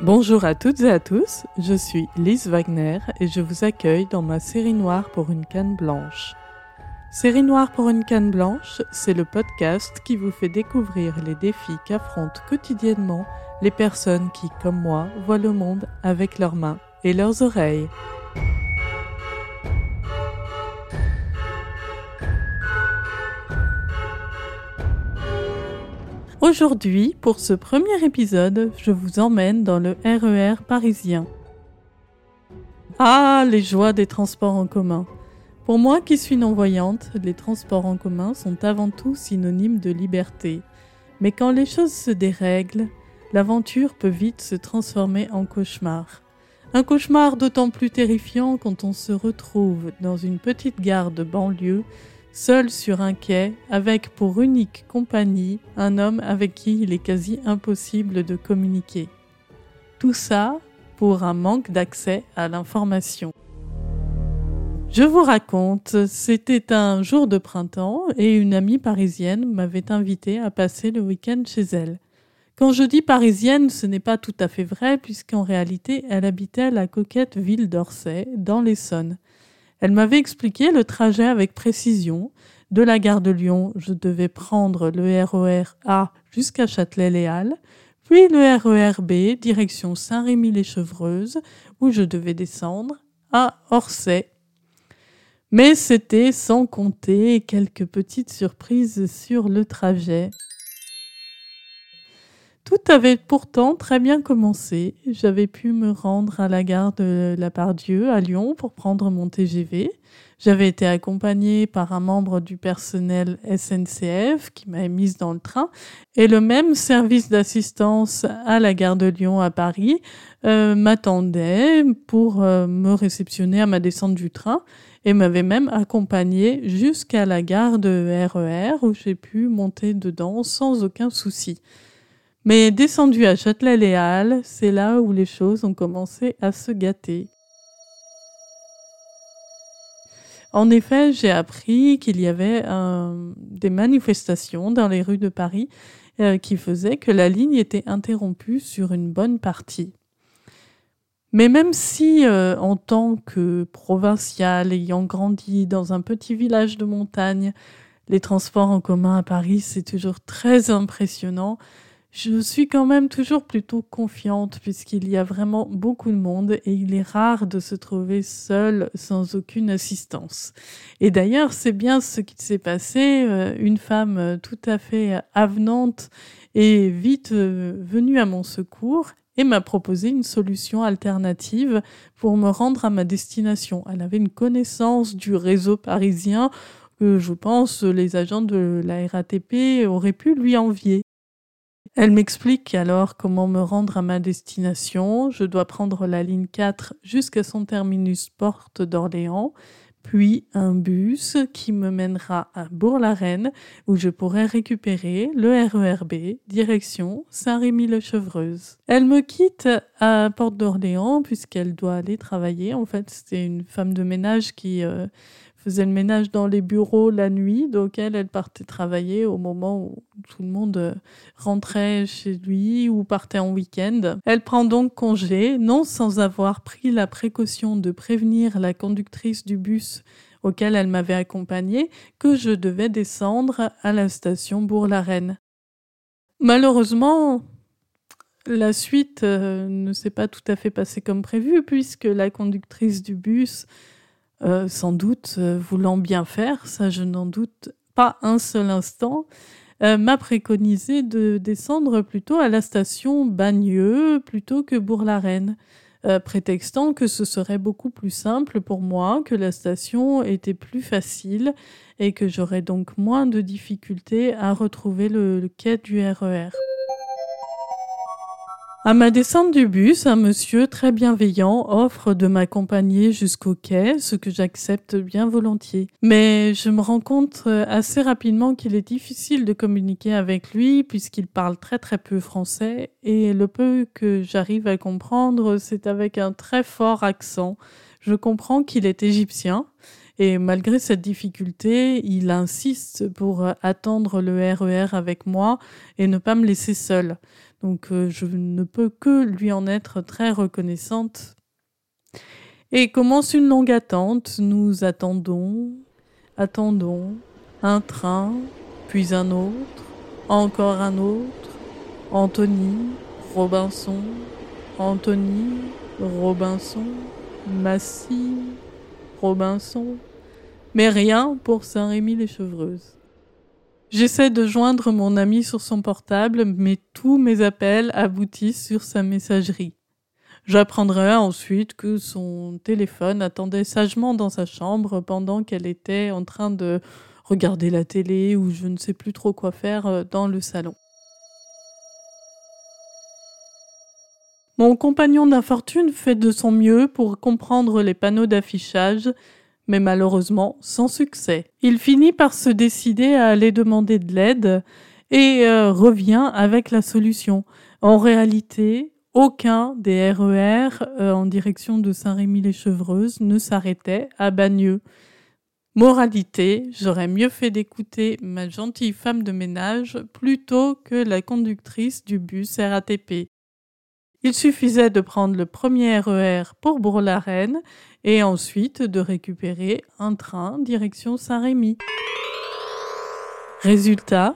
Bonjour à toutes et à tous, je suis Lise Wagner et je vous accueille dans ma série noire pour une canne blanche. Série noire pour une canne blanche, c'est le podcast qui vous fait découvrir les défis qu'affrontent quotidiennement les personnes qui, comme moi, voient le monde avec leurs mains et leurs oreilles. Aujourd'hui, pour ce premier épisode, je vous emmène dans le RER parisien. Ah, les joies des transports en commun. Pour moi qui suis non-voyante, les transports en commun sont avant tout synonymes de liberté. Mais quand les choses se dérèglent, l'aventure peut vite se transformer en cauchemar. Un cauchemar d'autant plus terrifiant quand on se retrouve dans une petite gare de banlieue seul sur un quai, avec pour unique compagnie un homme avec qui il est quasi impossible de communiquer. Tout ça pour un manque d'accès à l'information. Je vous raconte, c'était un jour de printemps et une amie parisienne m'avait invité à passer le week-end chez elle. Quand je dis parisienne, ce n'est pas tout à fait vrai puisqu'en réalité elle habitait la coquette ville d'Orsay, dans l'Essonne. Elle m'avait expliqué le trajet avec précision. De la gare de Lyon, je devais prendre le RER e A jusqu'à Châtelet-Les puis le RER B direction Saint-Rémy-les-Chevreuses, où je devais descendre à Orsay. Mais c'était sans compter quelques petites surprises sur le trajet. Tout avait pourtant très bien commencé. J'avais pu me rendre à la gare de la Pardieu à Lyon pour prendre mon TGV. J'avais été accompagnée par un membre du personnel SNCF qui m'avait mise dans le train et le même service d'assistance à la gare de Lyon à Paris euh, m'attendait pour euh, me réceptionner à ma descente du train et m'avait même accompagnée jusqu'à la gare de RER e où j'ai pu monter dedans sans aucun souci. Mais descendu à Châtelet-Les c'est là où les choses ont commencé à se gâter. En effet, j'ai appris qu'il y avait des manifestations dans les rues de Paris euh, qui faisaient que la ligne était interrompue sur une bonne partie. Mais même si, euh, en tant que provincial ayant grandi dans un petit village de montagne, les transports en commun à Paris, c'est toujours très impressionnant, je suis quand même toujours plutôt confiante puisqu'il y a vraiment beaucoup de monde et il est rare de se trouver seul sans aucune assistance. Et d'ailleurs, c'est bien ce qui s'est passé. Euh, une femme euh, tout à fait avenante est vite euh, venue à mon secours et m'a proposé une solution alternative pour me rendre à ma destination. Elle avait une connaissance du réseau parisien que je pense les agents de la RATP auraient pu lui envier. Elle m'explique alors comment me rendre à ma destination. Je dois prendre la ligne 4 jusqu'à son terminus porte d'Orléans, puis un bus qui me mènera à Bourg-la-Reine où je pourrai récupérer le RERB direction Saint-Rémy-le-Chevreuse. Elle me quitte à Porte d'Orléans puisqu'elle doit aller travailler. En fait, c'était une femme de ménage qui euh, faisait le ménage dans les bureaux la nuit. Donc elle, elle partait travailler au moment où tout le monde euh, rentrait chez lui ou partait en week-end. Elle prend donc congé, non sans avoir pris la précaution de prévenir la conductrice du bus auquel elle m'avait accompagnée que je devais descendre à la station Bourg-la-Reine. Malheureusement, la suite euh, ne s'est pas tout à fait passée comme prévu puisque la conductrice du bus euh, sans doute euh, voulant bien faire, ça je n'en doute pas un seul instant, euh, m'a préconisé de descendre plutôt à la station Bagneux plutôt que Bourg-la-Reine, prétextant que ce serait beaucoup plus simple pour moi, que la station était plus facile et que j'aurais donc moins de difficultés à retrouver le quai du RER. À ma descente du bus, un monsieur très bienveillant offre de m'accompagner jusqu'au quai, ce que j'accepte bien volontiers. Mais je me rends compte euh, assez rapidement qu'il est difficile de communiquer avec lui puisqu'il parle très très peu français et le peu que j'arrive à comprendre, c'est avec un très fort accent. Je comprends qu'il est égyptien et malgré cette difficulté, il insiste pour attendre le RER e avec moi et ne pas me laisser seule. Donc euh, je ne peux que lui en être très reconnaissante. Et commence une longue attente. Nous attendons, attendons, un train, puis un autre, encore un autre, Anthony, Robinson, Anthony, Robinson, Massy, Robinson, mais rien pour Saint-Rémy-les-Chevreuses. J'essaie de joindre mon ami sur son portable, mais tous mes appels aboutissent sur sa messagerie. J'apprendrai ensuite que son téléphone attendait sagement dans sa chambre pendant qu'elle était en train de regarder la télé ou je ne sais plus trop quoi faire euh, dans le salon. Mon compagnon d'infortune fait de son mieux pour comprendre les panneaux d'affichage, mais malheureusement sans succès. Il finit par se décider à aller demander de l'aide et euh, revient avec la solution. En réalité, aucun des RER e euh, en direction de Saint-Rémy-les-Chevreuses ne s'arrêtait à Bagneux. Moralité, j'aurais mieux fait d'écouter ma gentille femme de ménage plutôt que la conductrice du bus RATP. Il suffisait de prendre le premier RER e pour Bourg-la-Reine et ensuite de récupérer un train direction Saint-Rémy. Résultat,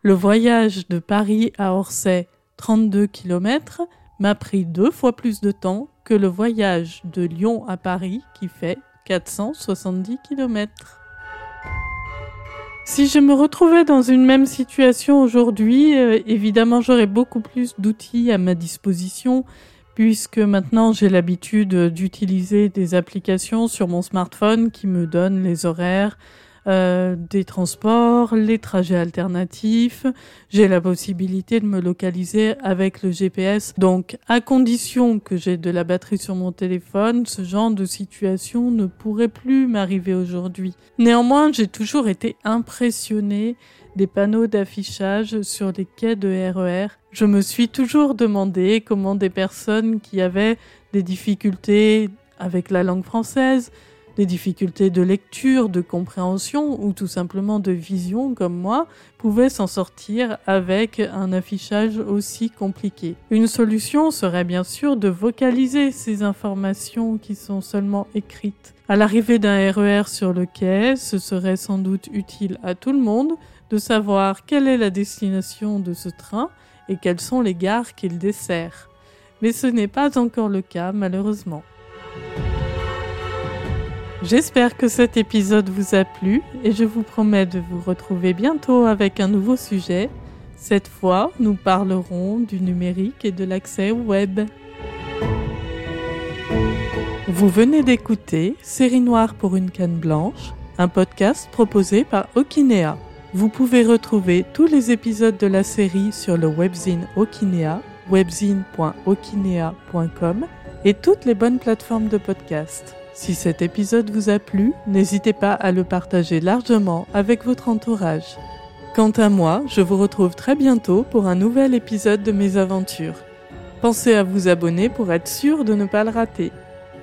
le voyage de Paris à Orsay, 32 km, m'a pris deux fois plus de temps que le voyage de Lyon à Paris qui fait 470 km. Si je me retrouvais dans une même situation aujourd'hui, euh, évidemment j'aurais beaucoup plus d'outils à ma disposition puisque maintenant j'ai l'habitude d'utiliser des applications sur mon smartphone qui me donnent les horaires, euh, des transports, les trajets alternatifs. J'ai la possibilité de me localiser avec le GPS. Donc, à condition que j'ai de la batterie sur mon téléphone, ce genre de situation ne pourrait plus m'arriver aujourd'hui. Néanmoins, j'ai toujours été impressionnée des panneaux d'affichage sur les quais de RER. E Je me suis toujours demandé comment des personnes qui avaient des difficultés avec la langue française, des difficultés de lecture, de compréhension ou tout simplement de vision comme moi pouvaient s'en sortir avec un affichage aussi compliqué. Une solution serait bien sûr de vocaliser ces informations qui sont seulement écrites. À l'arrivée d'un RER e sur le quai, ce serait sans doute utile à tout le monde de savoir quelle est la destination de ce train et quelles sont les gares qu'il dessert. Mais ce n'est pas encore le cas malheureusement. J'espère que cet épisode vous a plu et je vous promets de vous retrouver bientôt avec un nouveau sujet. Cette fois, nous parlerons du numérique et de l'accès au web. Vous venez d'écouter Série Noire pour une canne blanche, un podcast proposé par Okinea. Vous pouvez retrouver tous les épisodes de la série sur le webzine Okinea, webzine.okinea.com et toutes les bonnes plateformes de podcast. Si cet épisode vous a plu, n'hésitez pas à le partager largement avec votre entourage. Quant à moi, je vous retrouve très bientôt pour un nouvel épisode de mes aventures. Pensez à vous abonner pour être sûr de ne pas le rater.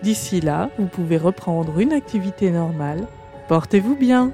D'ici là, vous pouvez reprendre une activité normale. Portez-vous bien